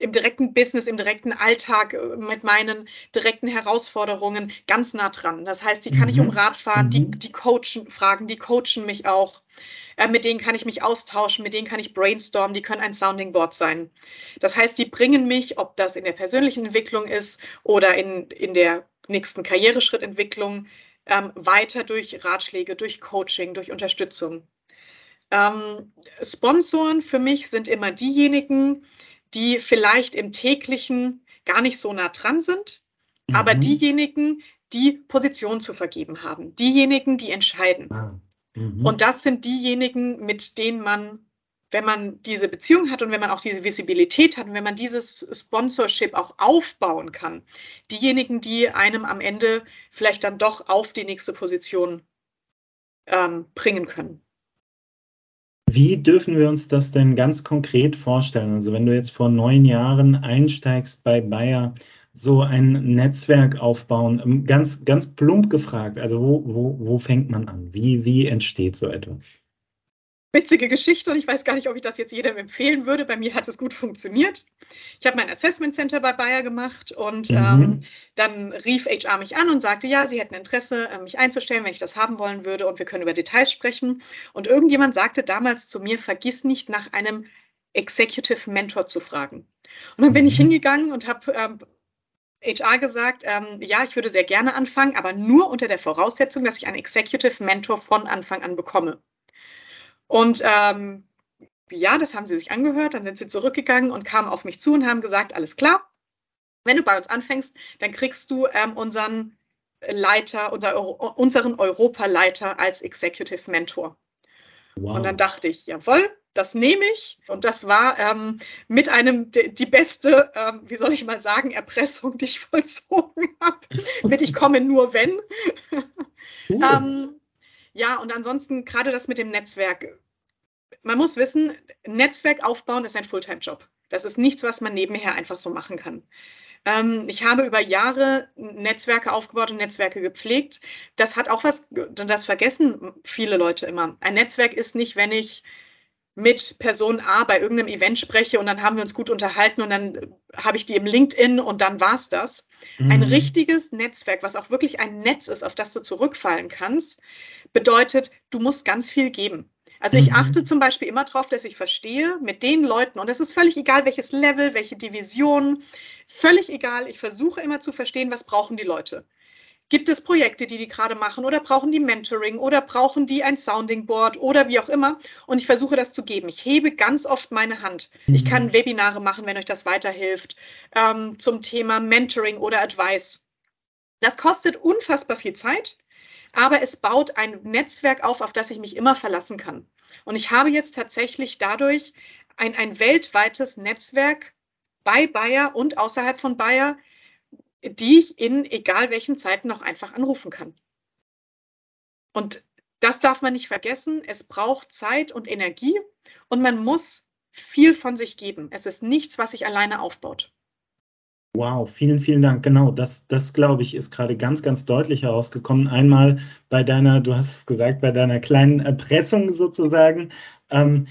im direkten Business, im direkten Alltag äh, mit meinen direkten Herausforderungen ganz nah dran. Das heißt, die kann mhm. ich um mhm. Rat fahren, mhm. die, die coachen, fragen, die coachen mich auch. Äh, mit denen kann ich mich austauschen, mit denen kann ich brainstormen, die können ein Sounding Board sein. Das heißt, die bringen mich, ob das in der persönlichen Entwicklung ist oder in, in der nächsten Karriereschrittentwicklung, ähm, weiter durch Ratschläge, durch Coaching, durch Unterstützung. Ähm, Sponsoren für mich sind immer diejenigen, die vielleicht im täglichen gar nicht so nah dran sind, mhm. aber diejenigen, die Position zu vergeben haben, diejenigen, die entscheiden. Ah. Mhm. Und das sind diejenigen, mit denen man, wenn man diese Beziehung hat und wenn man auch diese Visibilität hat und wenn man dieses Sponsorship auch aufbauen kann, diejenigen, die einem am Ende vielleicht dann doch auf die nächste Position ähm, bringen können. Wie dürfen wir uns das denn ganz konkret vorstellen? Also wenn du jetzt vor neun Jahren einsteigst bei Bayer, so ein Netzwerk aufbauen, ähm, ganz, ganz plump gefragt, also wo, wo, wo fängt man an? Wie, wie entsteht so etwas? Witzige Geschichte und ich weiß gar nicht, ob ich das jetzt jedem empfehlen würde. Bei mir hat es gut funktioniert. Ich habe mein Assessment Center bei Bayer gemacht und mhm. ähm, dann rief HR mich an und sagte, ja, sie hätten Interesse, äh, mich einzustellen, wenn ich das haben wollen würde und wir können über Details sprechen. Und irgendjemand sagte damals zu mir, vergiss nicht nach einem Executive Mentor zu fragen. Und dann bin ich mhm. hingegangen und habe ähm, HR gesagt, ähm, ja, ich würde sehr gerne anfangen, aber nur unter der Voraussetzung, dass ich einen Executive Mentor von Anfang an bekomme. Und ähm, ja, das haben sie sich angehört, dann sind sie zurückgegangen und kamen auf mich zu und haben gesagt, alles klar, wenn du bei uns anfängst, dann kriegst du ähm, unseren Leiter, unser Euro, unseren Europaleiter als Executive Mentor. Wow. Und dann dachte ich, jawohl, das nehme ich. Und das war ähm, mit einem die, beste, ähm, wie soll ich mal sagen, Erpressung, die ich vollzogen habe. mit ich komme nur wenn. Uh. Ja, und ansonsten gerade das mit dem Netzwerk. Man muss wissen, Netzwerk aufbauen ist ein Fulltime-Job. Das ist nichts, was man nebenher einfach so machen kann. Ähm, ich habe über Jahre Netzwerke aufgebaut und Netzwerke gepflegt. Das hat auch was, das vergessen viele Leute immer. Ein Netzwerk ist nicht, wenn ich mit Person A bei irgendeinem Event spreche und dann haben wir uns gut unterhalten und dann habe ich die im LinkedIn und dann war es das. Mhm. Ein richtiges Netzwerk, was auch wirklich ein Netz ist, auf das du zurückfallen kannst, bedeutet, du musst ganz viel geben. Also ich mhm. achte zum Beispiel immer darauf, dass ich verstehe mit den Leuten, und es ist völlig egal, welches Level, welche Division, völlig egal, ich versuche immer zu verstehen, was brauchen die Leute. Gibt es Projekte, die die gerade machen oder brauchen die Mentoring oder brauchen die ein Sounding Board oder wie auch immer? Und ich versuche das zu geben. Ich hebe ganz oft meine Hand. Mhm. Ich kann Webinare machen, wenn euch das weiterhilft, ähm, zum Thema Mentoring oder Advice. Das kostet unfassbar viel Zeit, aber es baut ein Netzwerk auf, auf das ich mich immer verlassen kann. Und ich habe jetzt tatsächlich dadurch ein, ein weltweites Netzwerk bei Bayer und außerhalb von Bayer, die ich in egal welchen Zeiten noch einfach anrufen kann. Und das darf man nicht vergessen. Es braucht Zeit und Energie und man muss viel von sich geben. Es ist nichts, was sich alleine aufbaut. Wow, vielen, vielen Dank. Genau, das, das glaube ich, ist gerade ganz, ganz deutlich herausgekommen. Einmal bei deiner, du hast es gesagt, bei deiner kleinen Erpressung sozusagen, ähm,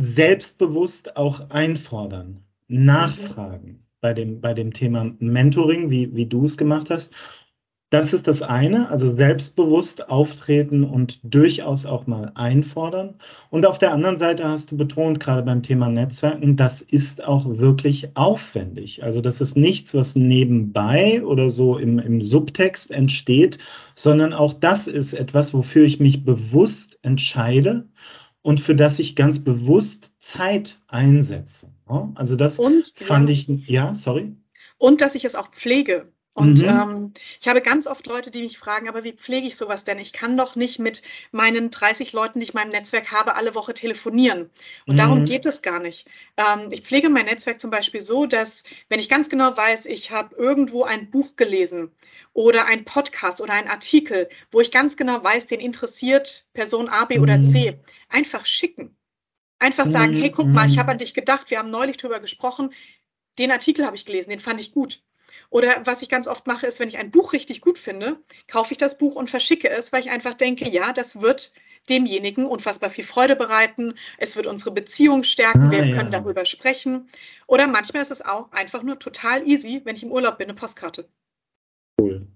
selbstbewusst auch einfordern. nachfragen bei dem, bei dem Thema Mentoring, wie, wie du es gemacht hast. Das ist das eine, also selbstbewusst auftreten und durchaus auch mal einfordern. Und auf der anderen Seite hast du betont, gerade beim Thema Netzwerken, das ist auch wirklich aufwendig. Also das ist nichts, was nebenbei oder so im, im Subtext entsteht, sondern auch das ist etwas, wofür ich mich bewusst entscheide und für das ich ganz bewusst Zeit einsetze. Also das und, fand ja. ich, ja, sorry. Und dass ich es auch pflege. Und mhm. ähm, ich habe ganz oft Leute, die mich fragen, aber wie pflege ich sowas denn? Ich kann doch nicht mit meinen 30 Leuten, die ich in meinem Netzwerk habe, alle Woche telefonieren. Und mhm. darum geht es gar nicht. Ähm, ich pflege mein Netzwerk zum Beispiel so, dass wenn ich ganz genau weiß, ich habe irgendwo ein Buch gelesen oder ein Podcast oder ein Artikel, wo ich ganz genau weiß, den interessiert Person A, B mhm. oder C, einfach schicken. Einfach sagen, hey, guck mal, ich habe mhm. an dich gedacht, wir haben neulich darüber gesprochen, den Artikel habe ich gelesen, den fand ich gut. Oder was ich ganz oft mache, ist, wenn ich ein Buch richtig gut finde, kaufe ich das Buch und verschicke es, weil ich einfach denke, ja, das wird demjenigen unfassbar viel Freude bereiten. Es wird unsere Beziehung stärken. Ah, wir ja. können darüber sprechen. Oder manchmal ist es auch einfach nur total easy, wenn ich im Urlaub bin, eine Postkarte. Cool.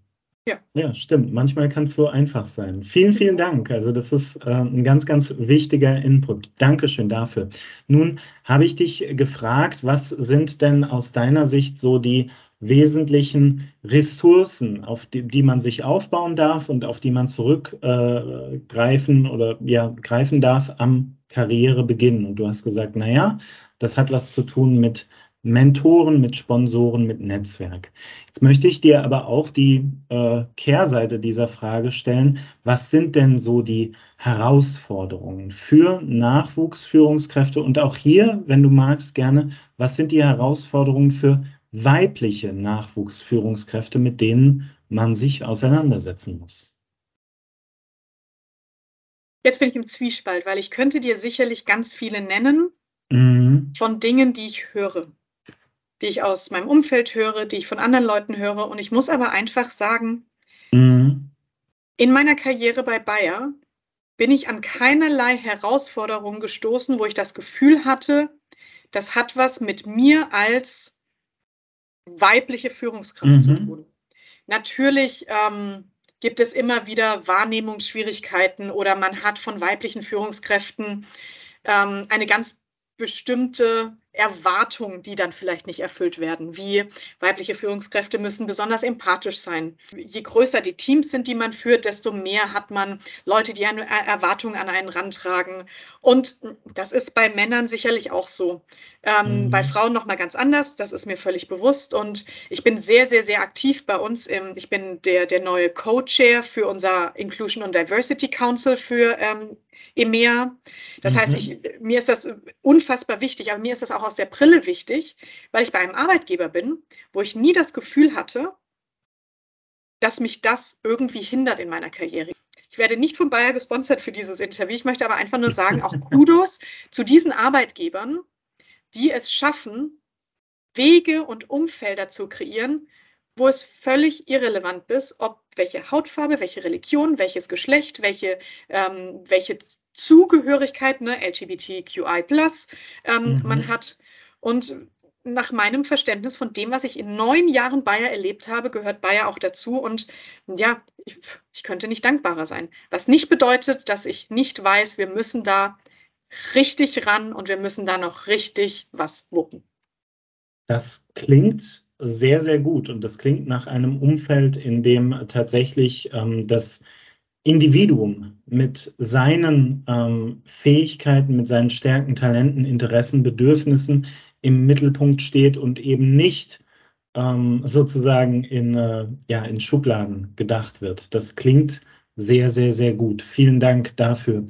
Ja. ja, stimmt. Manchmal kann es so einfach sein. Vielen, vielen Dank. Also das ist äh, ein ganz, ganz wichtiger Input. Dankeschön dafür. Nun habe ich dich gefragt, was sind denn aus deiner Sicht so die wesentlichen Ressourcen, auf die, die man sich aufbauen darf und auf die man zurückgreifen äh, oder ja, greifen darf am Karrierebeginn. Und du hast gesagt, naja, das hat was zu tun mit Mentoren, mit Sponsoren, mit Netzwerk. Jetzt möchte ich dir aber auch die äh, Kehrseite dieser Frage stellen. Was sind denn so die Herausforderungen für Nachwuchsführungskräfte? Und auch hier, wenn du magst, gerne, was sind die Herausforderungen für weibliche Nachwuchsführungskräfte, mit denen man sich auseinandersetzen muss. Jetzt bin ich im Zwiespalt, weil ich könnte dir sicherlich ganz viele nennen mhm. von Dingen, die ich höre, die ich aus meinem Umfeld höre, die ich von anderen Leuten höre. Und ich muss aber einfach sagen, mhm. in meiner Karriere bei Bayer bin ich an keinerlei Herausforderungen gestoßen, wo ich das Gefühl hatte, das hat was mit mir als weibliche Führungskraft mhm. zu tun. Natürlich ähm, gibt es immer wieder Wahrnehmungsschwierigkeiten oder man hat von weiblichen Führungskräften ähm, eine ganz bestimmte Erwartungen, die dann vielleicht nicht erfüllt werden, wie weibliche Führungskräfte müssen besonders empathisch sein. Je größer die Teams sind, die man führt, desto mehr hat man Leute, die eine Erwartung an einen rantragen. Und das ist bei Männern sicherlich auch so. Ähm, mhm. Bei Frauen noch mal ganz anders, das ist mir völlig bewusst. Und ich bin sehr, sehr, sehr aktiv bei uns. Im, ich bin der, der neue Co-Chair für unser Inclusion and Diversity Council für ähm, EMEA. Das mhm. heißt, ich, mir ist das unfassbar wichtig, aber mir ist das auch aus der Brille wichtig, weil ich bei einem Arbeitgeber bin, wo ich nie das Gefühl hatte, dass mich das irgendwie hindert in meiner Karriere. Ich werde nicht von Bayer gesponsert für dieses Interview. Ich möchte aber einfach nur sagen, auch Kudos zu diesen Arbeitgebern, die es schaffen, Wege und Umfelder zu kreieren, wo es völlig irrelevant ist, ob welche Hautfarbe, welche Religion, welches Geschlecht, welche, ähm, welche Zugehörigkeit, ne, LGBTQI ähm, mhm. man hat. Und nach meinem Verständnis von dem, was ich in neun Jahren Bayer erlebt habe, gehört Bayer auch dazu. Und ja, ich, ich könnte nicht dankbarer sein. Was nicht bedeutet, dass ich nicht weiß, wir müssen da richtig ran und wir müssen da noch richtig was wuppen. Das klingt sehr, sehr gut und das klingt nach einem Umfeld, in dem tatsächlich ähm, das Individuum mit seinen ähm, Fähigkeiten, mit seinen Stärken, Talenten, Interessen, Bedürfnissen im Mittelpunkt steht und eben nicht ähm, sozusagen in, äh, ja, in Schubladen gedacht wird. Das klingt sehr, sehr, sehr gut. Vielen Dank dafür.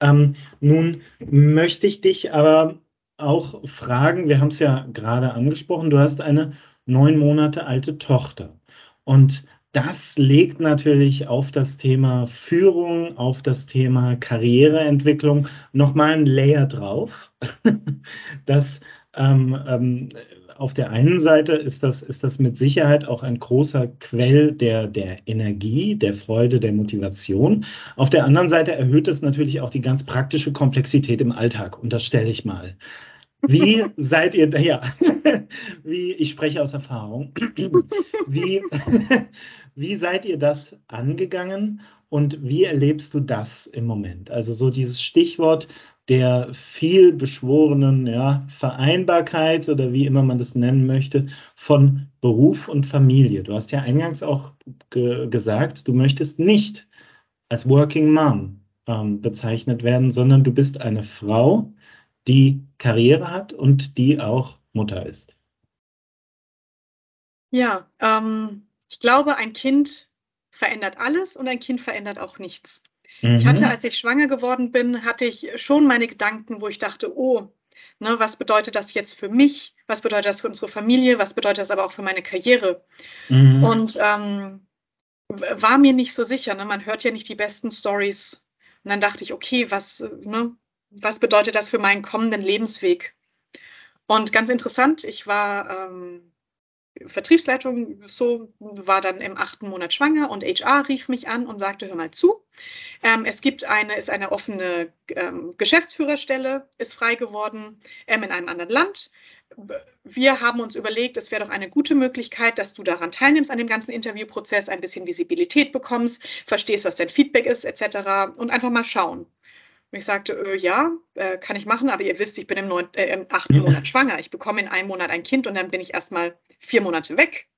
Ähm, nun möchte ich dich aber auch fragen, wir haben es ja gerade angesprochen, du hast eine neun Monate alte Tochter. Und das legt natürlich auf das Thema Führung, auf das Thema Karriereentwicklung nochmal ein Layer drauf. das ähm, ähm, auf der einen Seite ist das, ist das mit Sicherheit auch ein großer Quell der, der Energie, der Freude, der Motivation. Auf der anderen Seite erhöht es natürlich auch die ganz praktische Komplexität im Alltag, unterstelle ich mal. Wie seid ihr, ja, wie, ich spreche aus Erfahrung, wie, wie seid ihr das angegangen und wie erlebst du das im Moment? Also so dieses Stichwort der viel beschworenen ja, Vereinbarkeit oder wie immer man das nennen möchte, von Beruf und Familie. Du hast ja eingangs auch ge gesagt, du möchtest nicht als Working Mom ähm, bezeichnet werden, sondern du bist eine Frau, die Karriere hat und die auch Mutter ist. Ja, ähm, ich glaube, ein Kind verändert alles und ein Kind verändert auch nichts. Mhm. Ich hatte, als ich schwanger geworden bin, hatte ich schon meine Gedanken, wo ich dachte, oh, ne, was bedeutet das jetzt für mich? Was bedeutet das für unsere Familie? Was bedeutet das aber auch für meine Karriere? Mhm. Und ähm, war mir nicht so sicher. Ne? Man hört ja nicht die besten Stories. Und dann dachte ich, okay, was, ne, was bedeutet das für meinen kommenden Lebensweg? Und ganz interessant, ich war ähm, Vertriebsleitung so, war dann im achten Monat schwanger und HR rief mich an und sagte, hör mal zu, ähm, es gibt eine, ist eine offene ähm, Geschäftsführerstelle, ist frei geworden ähm, in einem anderen Land. Wir haben uns überlegt, es wäre doch eine gute Möglichkeit, dass du daran teilnimmst an dem ganzen Interviewprozess, ein bisschen Visibilität bekommst, verstehst, was dein Feedback ist, etc. und einfach mal schauen. Und ich sagte, äh, ja, äh, kann ich machen, aber ihr wisst, ich bin im, neun, äh, im achten Monat schwanger. Ich bekomme in einem Monat ein Kind und dann bin ich erstmal vier Monate weg.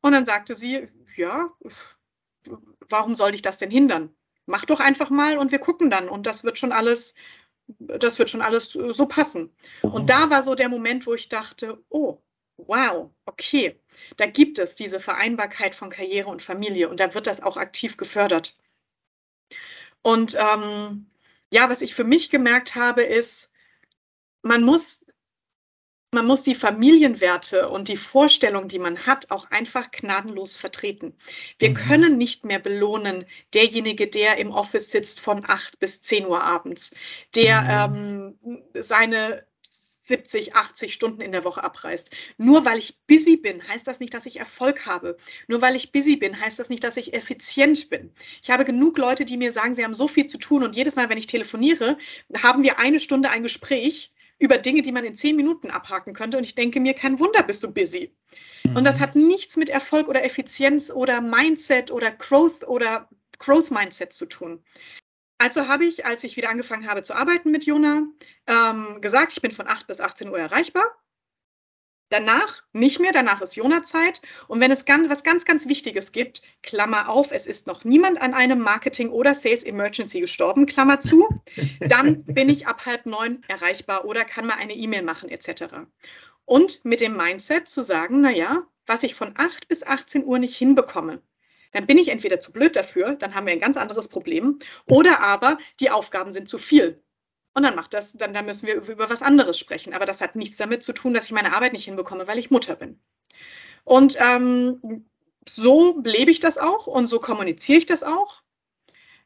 Und dann sagte sie, ja, warum soll ich das denn hindern? Mach doch einfach mal und wir gucken dann und das wird schon alles, das wird schon alles so passen. Und da war so der Moment, wo ich dachte, oh, wow, okay, da gibt es diese Vereinbarkeit von Karriere und Familie und da wird das auch aktiv gefördert. Und ähm, ja, was ich für mich gemerkt habe, ist, man muss, man muss die Familienwerte und die Vorstellung, die man hat, auch einfach gnadenlos vertreten. Wir mhm. können nicht mehr belohnen, derjenige, der im Office sitzt von 8 bis 10 Uhr abends, der mhm. ähm, seine 70, 80 Stunden in der Woche abreißt. Nur weil ich busy bin, heißt das nicht, dass ich Erfolg habe. Nur weil ich busy bin, heißt das nicht, dass ich effizient bin. Ich habe genug Leute, die mir sagen, sie haben so viel zu tun und jedes Mal, wenn ich telefoniere, haben wir eine Stunde ein Gespräch über Dinge, die man in zehn Minuten abhaken könnte. Und ich denke mir, kein Wunder, bist du busy. Und das mhm. hat nichts mit Erfolg oder Effizienz oder Mindset oder Growth oder Growth Mindset zu tun. Also habe ich, als ich wieder angefangen habe zu arbeiten mit Jona, ähm, gesagt, ich bin von 8 bis 18 Uhr erreichbar. Danach nicht mehr, danach ist Jona-Zeit. Und wenn es ganz, was ganz, ganz Wichtiges gibt, Klammer auf, es ist noch niemand an einem Marketing- oder Sales Emergency gestorben, Klammer zu, dann bin ich ab halb neun erreichbar oder kann mal eine E-Mail machen, etc. Und mit dem Mindset zu sagen, naja, was ich von 8 bis 18 Uhr nicht hinbekomme, dann bin ich entweder zu blöd dafür, dann haben wir ein ganz anderes Problem, oder aber die Aufgaben sind zu viel. Und dann macht das, dann, dann müssen wir über was anderes sprechen. Aber das hat nichts damit zu tun, dass ich meine Arbeit nicht hinbekomme, weil ich Mutter bin. Und ähm, so lebe ich das auch und so kommuniziere ich das auch.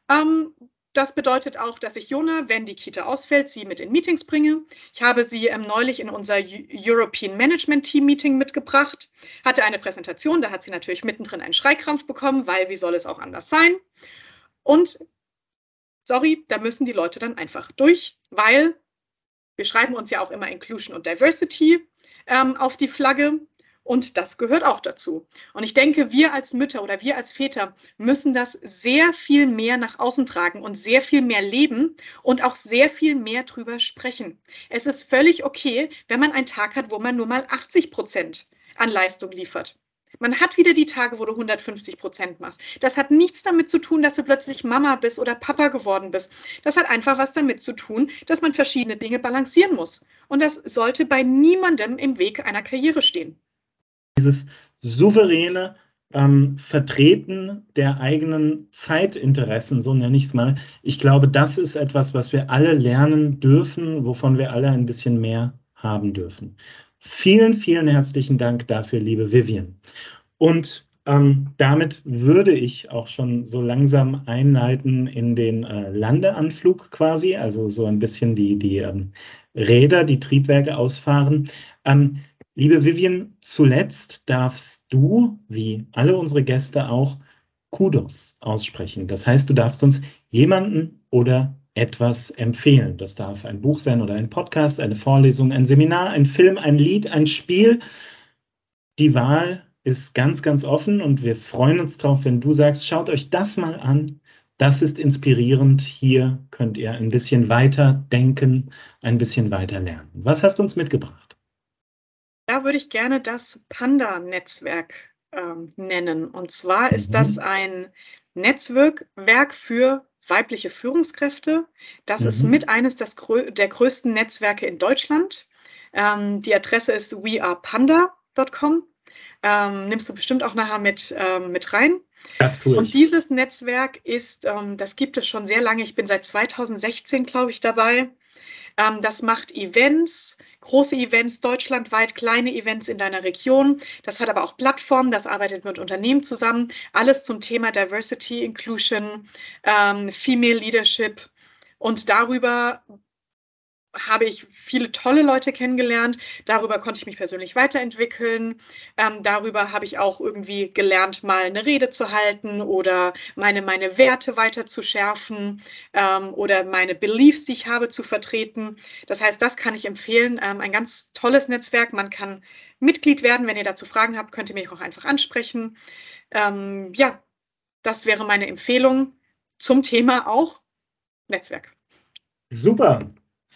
Ähm, das bedeutet auch, dass ich Jona, wenn die Kita ausfällt, sie mit in Meetings bringe. Ich habe sie ähm, neulich in unser European Management Team Meeting mitgebracht, hatte eine Präsentation, da hat sie natürlich mittendrin einen Schreikrampf bekommen, weil wie soll es auch anders sein? Und sorry, da müssen die Leute dann einfach durch, weil wir schreiben uns ja auch immer Inclusion und Diversity ähm, auf die Flagge. Und das gehört auch dazu. Und ich denke, wir als Mütter oder wir als Väter müssen das sehr viel mehr nach außen tragen und sehr viel mehr leben und auch sehr viel mehr drüber sprechen. Es ist völlig okay, wenn man einen Tag hat, wo man nur mal 80 Prozent an Leistung liefert. Man hat wieder die Tage, wo du 150 Prozent machst. Das hat nichts damit zu tun, dass du plötzlich Mama bist oder Papa geworden bist. Das hat einfach was damit zu tun, dass man verschiedene Dinge balancieren muss. Und das sollte bei niemandem im Weg einer Karriere stehen dieses souveräne ähm, Vertreten der eigenen Zeitinteressen, so nenne ich es mal. Ich glaube, das ist etwas, was wir alle lernen dürfen, wovon wir alle ein bisschen mehr haben dürfen. Vielen, vielen herzlichen Dank dafür, liebe Vivian. Und ähm, damit würde ich auch schon so langsam einleiten in den äh, Landeanflug quasi, also so ein bisschen die, die ähm, Räder, die Triebwerke ausfahren. Ähm, Liebe Vivian, zuletzt darfst du, wie alle unsere Gäste auch, Kudos aussprechen. Das heißt, du darfst uns jemanden oder etwas empfehlen. Das darf ein Buch sein oder ein Podcast, eine Vorlesung, ein Seminar, ein Film, ein Lied, ein Spiel. Die Wahl ist ganz, ganz offen und wir freuen uns drauf, wenn du sagst, schaut euch das mal an. Das ist inspirierend. Hier könnt ihr ein bisschen weiter denken, ein bisschen weiter lernen. Was hast du uns mitgebracht? Da würde ich gerne das Panda-Netzwerk ähm, nennen. Und zwar ist mhm. das ein Netzwerk für weibliche Führungskräfte. Das mhm. ist mit eines des, der größten Netzwerke in Deutschland. Ähm, die Adresse ist wearepanda.com. Ähm, nimmst du bestimmt auch nachher mit, ähm, mit rein. Das tue ich. Und dieses Netzwerk ist, ähm, das gibt es schon sehr lange. Ich bin seit 2016, glaube ich, dabei. Ähm, das macht Events, große Events deutschlandweit, kleine Events in deiner Region. Das hat aber auch Plattformen, das arbeitet mit Unternehmen zusammen. Alles zum Thema Diversity, Inclusion, ähm, Female Leadership. Und darüber habe ich viele tolle Leute kennengelernt. Darüber konnte ich mich persönlich weiterentwickeln. Ähm, darüber habe ich auch irgendwie gelernt, mal eine Rede zu halten oder meine, meine Werte weiter zu schärfen ähm, oder meine Beliefs, die ich habe, zu vertreten. Das heißt, das kann ich empfehlen. Ähm, ein ganz tolles Netzwerk. Man kann Mitglied werden. Wenn ihr dazu Fragen habt, könnt ihr mich auch einfach ansprechen. Ähm, ja, das wäre meine Empfehlung zum Thema auch Netzwerk. Super.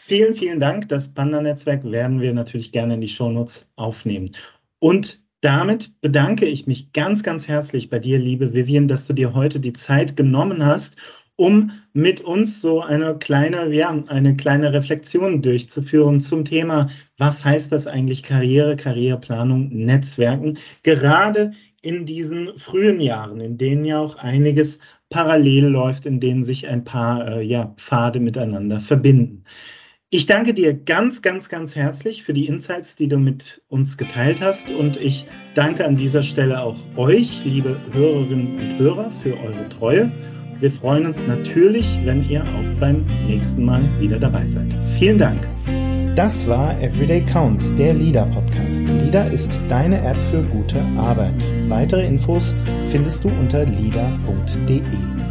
Vielen, vielen Dank. Das Panda-Netzwerk werden wir natürlich gerne in die Shownotes aufnehmen. Und damit bedanke ich mich ganz, ganz herzlich bei dir, liebe Vivian, dass du dir heute die Zeit genommen hast, um mit uns so eine kleine, ja, eine kleine Reflexion durchzuführen zum Thema, was heißt das eigentlich Karriere, Karriereplanung, Netzwerken, gerade in diesen frühen Jahren, in denen ja auch einiges parallel läuft, in denen sich ein paar äh, ja, Pfade miteinander verbinden. Ich danke dir ganz, ganz, ganz herzlich für die Insights, die du mit uns geteilt hast. Und ich danke an dieser Stelle auch euch, liebe Hörerinnen und Hörer, für eure Treue. Wir freuen uns natürlich, wenn ihr auch beim nächsten Mal wieder dabei seid. Vielen Dank. Das war Everyday Counts, der LIDA Podcast. LIDA ist deine App für gute Arbeit. Weitere Infos findest du unter lida.de.